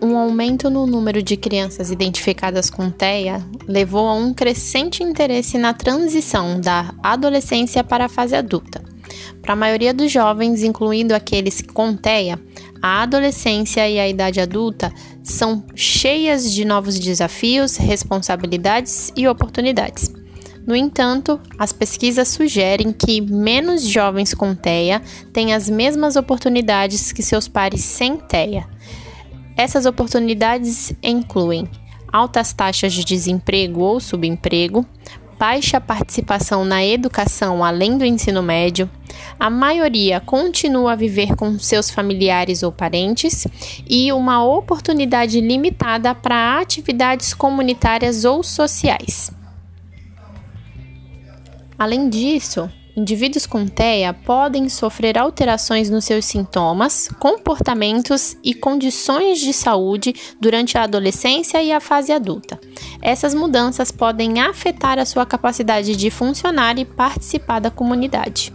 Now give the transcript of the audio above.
um aumento no número de crianças identificadas com TEA levou a um crescente interesse na transição da adolescência para a fase adulta. Para a maioria dos jovens, incluindo aqueles com TEA, a adolescência e a idade adulta são cheias de novos desafios, responsabilidades e oportunidades. No entanto, as pesquisas sugerem que menos jovens com TEA têm as mesmas oportunidades que seus pares sem TEA. Essas oportunidades incluem altas taxas de desemprego ou subemprego, baixa participação na educação além do ensino médio, a maioria continua a viver com seus familiares ou parentes e uma oportunidade limitada para atividades comunitárias ou sociais. Além disso, indivíduos com TEA podem sofrer alterações nos seus sintomas, comportamentos e condições de saúde durante a adolescência e a fase adulta. Essas mudanças podem afetar a sua capacidade de funcionar e participar da comunidade.